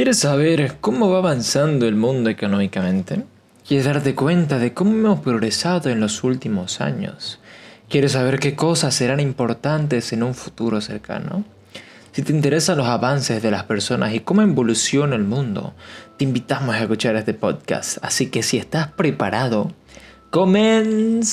¿Quieres saber cómo va avanzando el mundo económicamente? ¿Quieres darte cuenta de cómo hemos progresado en los últimos años? ¿Quieres saber qué cosas serán importantes en un futuro cercano? Si te interesan los avances de las personas y cómo evoluciona el mundo, te invitamos a escuchar este podcast. Así que si estás preparado, comenzamos.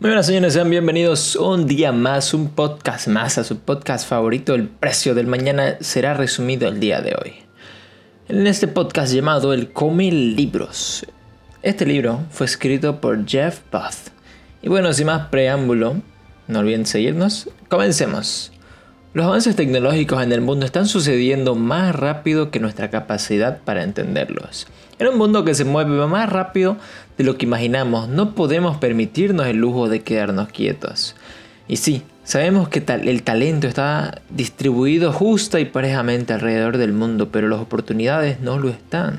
Muy buenas señores, sean bienvenidos un día más, un podcast más a su podcast favorito. El precio del mañana será resumido el día de hoy. En este podcast llamado El Come Libros. Este libro fue escrito por Jeff Buth. Y bueno, sin más preámbulo, no olviden seguirnos. Comencemos. Los avances tecnológicos en el mundo están sucediendo más rápido que nuestra capacidad para entenderlos. En un mundo que se mueve más rápido de lo que imaginamos, no podemos permitirnos el lujo de quedarnos quietos. Y sí, sabemos que el talento está distribuido justa y parejamente alrededor del mundo, pero las oportunidades no lo están.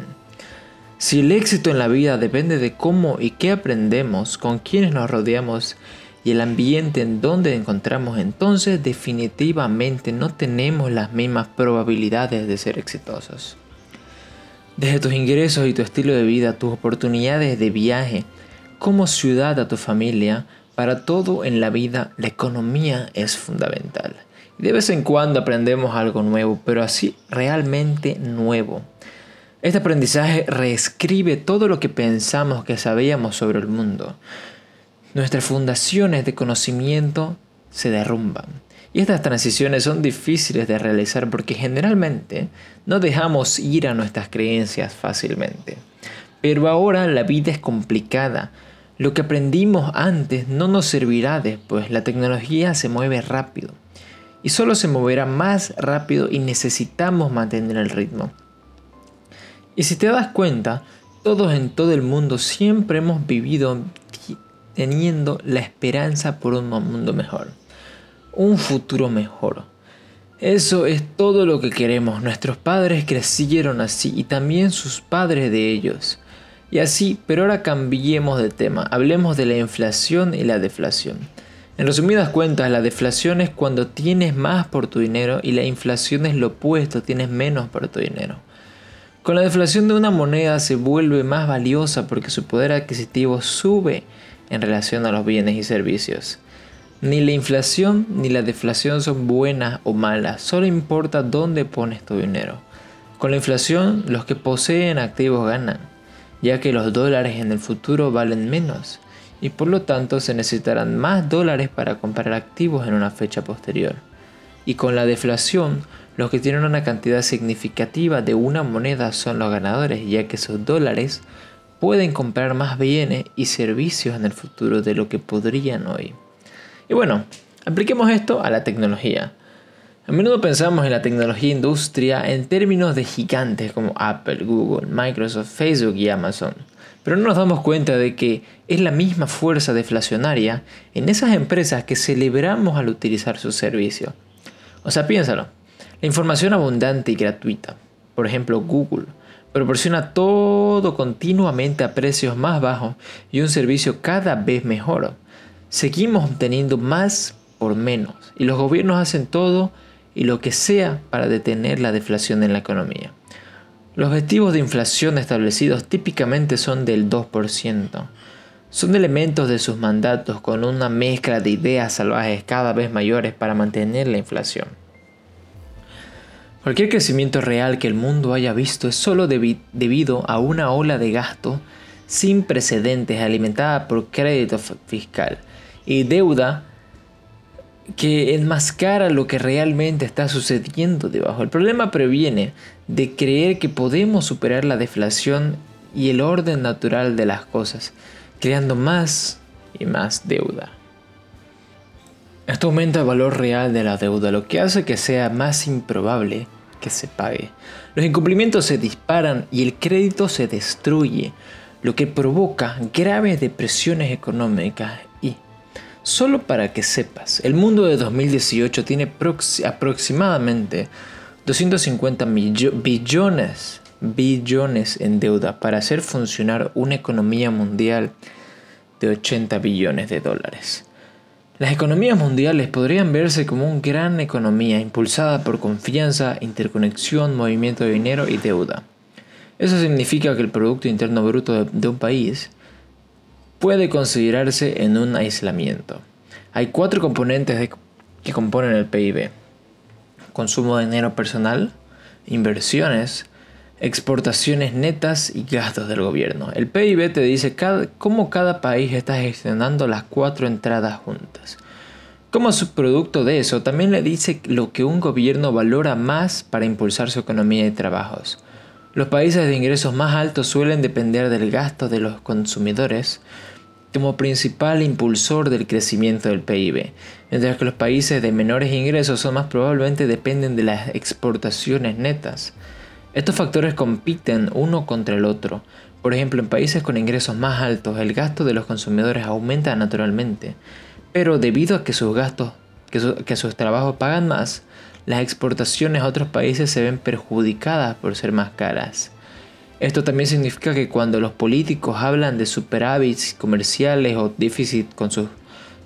Si el éxito en la vida depende de cómo y qué aprendemos, con quienes nos rodeamos y el ambiente en donde encontramos, entonces definitivamente no tenemos las mismas probabilidades de ser exitosos. Desde tus ingresos y tu estilo de vida, tus oportunidades de viaje, como ciudad a tu familia, para todo en la vida la economía es fundamental. de vez en cuando aprendemos algo nuevo, pero así realmente nuevo. Este aprendizaje reescribe todo lo que pensamos que sabíamos sobre el mundo. Nuestras fundaciones de conocimiento se derrumban. Y estas transiciones son difíciles de realizar porque generalmente no dejamos ir a nuestras creencias fácilmente. Pero ahora la vida es complicada. Lo que aprendimos antes no nos servirá después. La tecnología se mueve rápido. Y solo se moverá más rápido y necesitamos mantener el ritmo. Y si te das cuenta, todos en todo el mundo siempre hemos vivido teniendo la esperanza por un mundo mejor, un futuro mejor. Eso es todo lo que queremos. Nuestros padres crecieron así y también sus padres de ellos. Y así, pero ahora cambiemos de tema. Hablemos de la inflación y la deflación. En resumidas cuentas, la deflación es cuando tienes más por tu dinero y la inflación es lo opuesto, tienes menos por tu dinero. Con la deflación de una moneda se vuelve más valiosa porque su poder adquisitivo sube en relación a los bienes y servicios. Ni la inflación ni la deflación son buenas o malas, solo importa dónde pones tu dinero. Con la inflación, los que poseen activos ganan, ya que los dólares en el futuro valen menos y por lo tanto se necesitarán más dólares para comprar activos en una fecha posterior. Y con la deflación, los que tienen una cantidad significativa de una moneda son los ganadores, ya que esos dólares pueden comprar más bienes y servicios en el futuro de lo que podrían hoy. Y bueno, apliquemos esto a la tecnología. A menudo pensamos en la tecnología industria en términos de gigantes como Apple, Google, Microsoft, Facebook y Amazon. Pero no nos damos cuenta de que es la misma fuerza deflacionaria en esas empresas que celebramos al utilizar su servicio. O sea, piénsalo. La información abundante y gratuita. Por ejemplo, Google proporciona todo continuamente a precios más bajos y un servicio cada vez mejor. Seguimos obteniendo más por menos y los gobiernos hacen todo y lo que sea para detener la deflación en la economía. Los objetivos de inflación establecidos típicamente son del 2%. Son elementos de sus mandatos con una mezcla de ideas salvajes cada vez mayores para mantener la inflación. Cualquier crecimiento real que el mundo haya visto es solo debido a una ola de gasto sin precedentes alimentada por crédito fiscal y deuda que enmascara lo que realmente está sucediendo debajo. El problema previene de creer que podemos superar la deflación y el orden natural de las cosas, creando más y más deuda. Esto aumenta el valor real de la deuda, lo que hace que sea más improbable que se pague. Los incumplimientos se disparan y el crédito se destruye, lo que provoca graves depresiones económicas y, solo para que sepas, el mundo de 2018 tiene aproximadamente 250 billones, billones en deuda para hacer funcionar una economía mundial de 80 billones de dólares. Las economías mundiales podrían verse como una gran economía impulsada por confianza, interconexión, movimiento de dinero y deuda. Eso significa que el Producto Interno Bruto de, un país puede considerarse en un aislamiento. Hay cuatro componentes que componen el PIB. Consumo de dinero personal, inversiones, exportaciones netas y gastos del gobierno. El PIB te dice cómo cada país está gestionando las cuatro entradas juntas. Como subproducto de eso, también le dice lo que un gobierno valora más para impulsar su economía y trabajos. Los países de ingresos más altos suelen depender del gasto de los consumidores como principal impulsor del crecimiento del PIB, mientras que los países de menores ingresos son más probablemente dependen de las exportaciones netas. Estos factores compiten uno contra el otro. Por ejemplo, en países con ingresos más altos, el gasto de los consumidores aumenta naturalmente, pero debido a que sus gastos, que sus trabajos pagan más, las exportaciones a otros países se ven perjudicadas por ser más caras. Esto también significa que cuando los políticos hablan de superávits comerciales o déficit con sus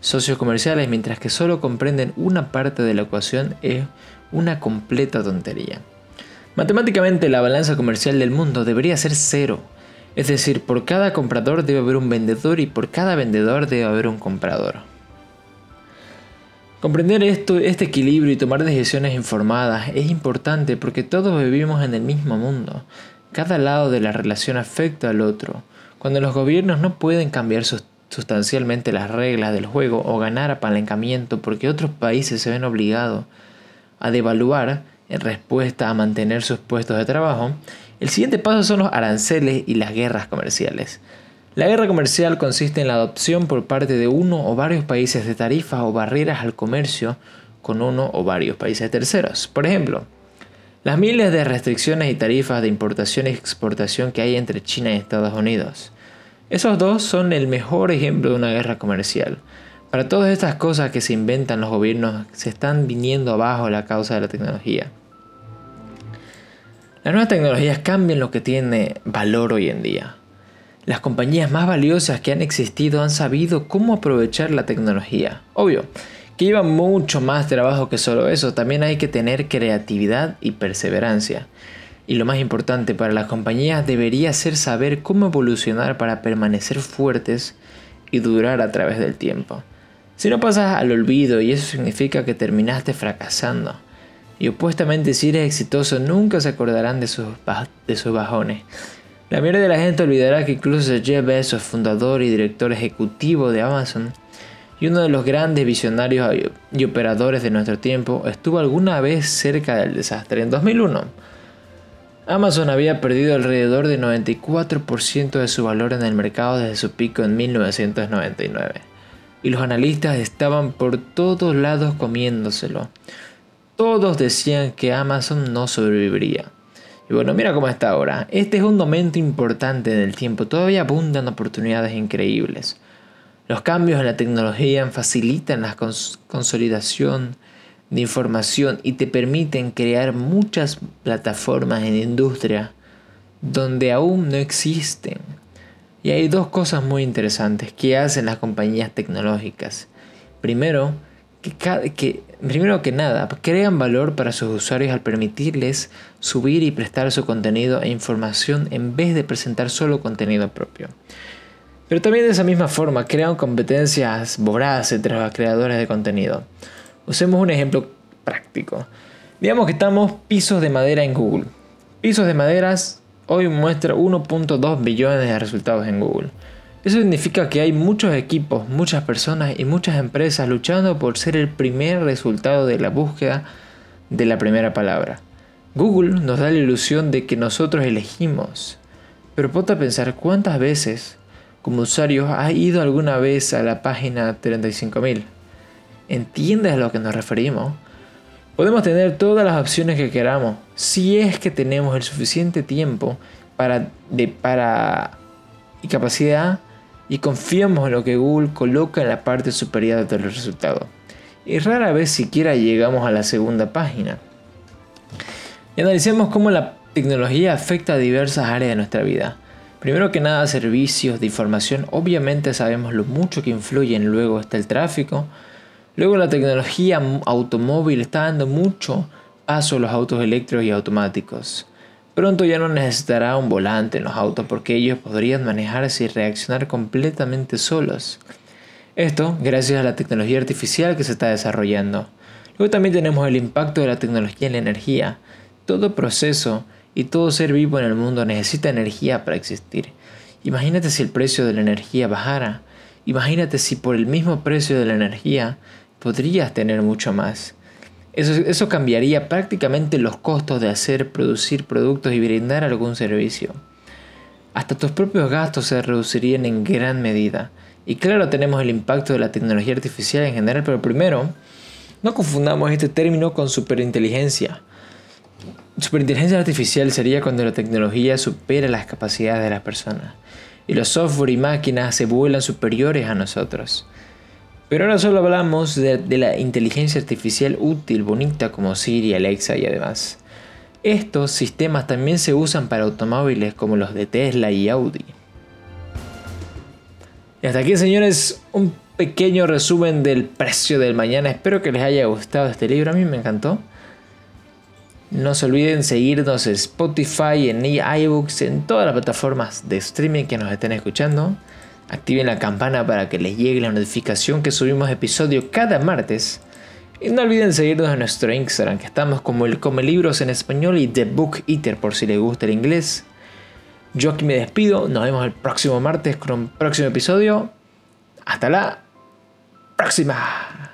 socios comerciales, mientras que solo comprenden una parte de la ecuación, es una completa tontería. Matemáticamente la balanza comercial del mundo debería ser cero, es decir, por cada comprador debe haber un vendedor y por cada vendedor debe haber un comprador. Comprender esto, este equilibrio y tomar decisiones informadas es importante porque todos vivimos en el mismo mundo. Cada lado de la relación afecta al otro. Cuando los gobiernos no pueden cambiar sustancialmente las reglas del juego o ganar apalancamiento porque otros países se ven obligados a devaluar en respuesta a mantener sus puestos de trabajo, el siguiente paso son los aranceles y las guerras comerciales. La guerra comercial consiste en la adopción por parte de uno o varios países de tarifas o barreras al comercio con uno o varios países terceros. Por ejemplo, las miles de restricciones y tarifas de importación y exportación que hay entre China y Estados Unidos. Esos dos son el mejor ejemplo de una guerra comercial. Para todas estas cosas que se inventan los gobiernos, se están viniendo abajo la causa de la tecnología. Las nuevas tecnologías cambian lo que tiene valor hoy en día. Las compañías más valiosas que han existido han sabido cómo aprovechar la tecnología. Obvio, que lleva mucho más trabajo que solo eso, también hay que tener creatividad y perseverancia. Y lo más importante para las compañías debería ser saber cómo evolucionar para permanecer fuertes y durar a través del tiempo. Si no pasas al olvido y eso significa que terminaste fracasando. Y opuestamente si eres exitoso nunca se acordarán de sus, bajones. La mayoría de la gente olvidará que incluso Jeff Bezos, fundador y director ejecutivo de Amazon, y uno de los grandes visionarios y operadores de nuestro tiempo, estuvo alguna vez cerca del desastre. En 2001, Amazon había perdido alrededor del 94% de su valor en el mercado desde su pico en 1999. Y los analistas estaban por todos lados comiéndoselo. Todos decían que Amazon no sobreviviría. Y bueno, mira cómo está ahora. Este es un momento importante en el tiempo. Todavía abundan oportunidades increíbles. Los cambios en la tecnología facilitan la consolidación de información y te permiten crear muchas plataformas en industria donde aún no existen. Y hay dos cosas muy interesantes que hacen las compañías tecnológicas. Primero, que, primero que nada, crean valor para sus usuarios al permitirles subir y prestar su contenido e información en vez de presentar solo contenido propio. Pero también de esa misma forma crean competencias voraces entre los creadores de contenido. Usemos un ejemplo práctico. Digamos que estamos pisos de madera en Google. Pisos de maderas hoy muestra 1.2 billones de resultados en Google. Eso significa que hay muchos equipos, muchas personas y muchas empresas luchando por ser el primer resultado de la búsqueda de la primera palabra. Google nos da la ilusión de que nosotros elegimos. Pero ponte a pensar cuántas veces como usuarios has ido alguna vez a la página 35.000. ¿Entiendes a lo que nos referimos? Podemos tener todas las opciones que queramos si es que tenemos el suficiente tiempo para, de, para y capacidad y confiamos en lo que Google coloca en la parte superior de los resultados. Y rara vez siquiera llegamos a la segunda página. Y analicemos cómo la tecnología afecta a diversas áreas de nuestra vida. Primero que nada, servicios de información. Obviamente sabemos lo mucho que influyen. Luego está el tráfico, Luego la tecnología automóvil está dando mucho paso a los autos eléctricos y automáticos. Pronto ya no necesitará un volante en los autos porque ellos podrían manejarse y reaccionar completamente solos. Esto gracias a la tecnología artificial que se está desarrollando. Luego también tenemos el impacto de la tecnología en la energía. Todo proceso y todo ser vivo en el mundo necesita energía para existir. Imagínate si el precio de la energía bajara. Imagínate si por el mismo precio de la energía podrías tener mucho más. Eso, cambiaría prácticamente los costos de hacer, producir productos y brindar algún servicio. Hasta tus propios gastos se reducirían en gran medida. Y claro, tenemos el impacto de la tecnología artificial en general, pero primero, no confundamos este término con superinteligencia. Superinteligencia artificial sería cuando la tecnología supera las capacidades de las personas y los software y máquinas se vuelan superiores a nosotros. Pero ahora solo hablamos de, la inteligencia artificial útil, bonita como Siri, Alexa y además. Estos sistemas también se usan para automóviles como los de Tesla y Audi. Y hasta aquí señores, un pequeño resumen del precio del mañana. Espero que les haya gustado este libro, a mí me encantó. No se olviden seguirnos en Spotify, en iBooks, en todas las plataformas de streaming que nos estén escuchando. Activen la campana para que les llegue la notificación que subimos episodio cada martes. Y no olviden seguirnos en nuestro Instagram, que estamos como el Come Libros en español y The Book Eater por si les gusta el inglés. Yo aquí me despido, nos vemos el próximo martes con un próximo episodio. Hasta la próxima.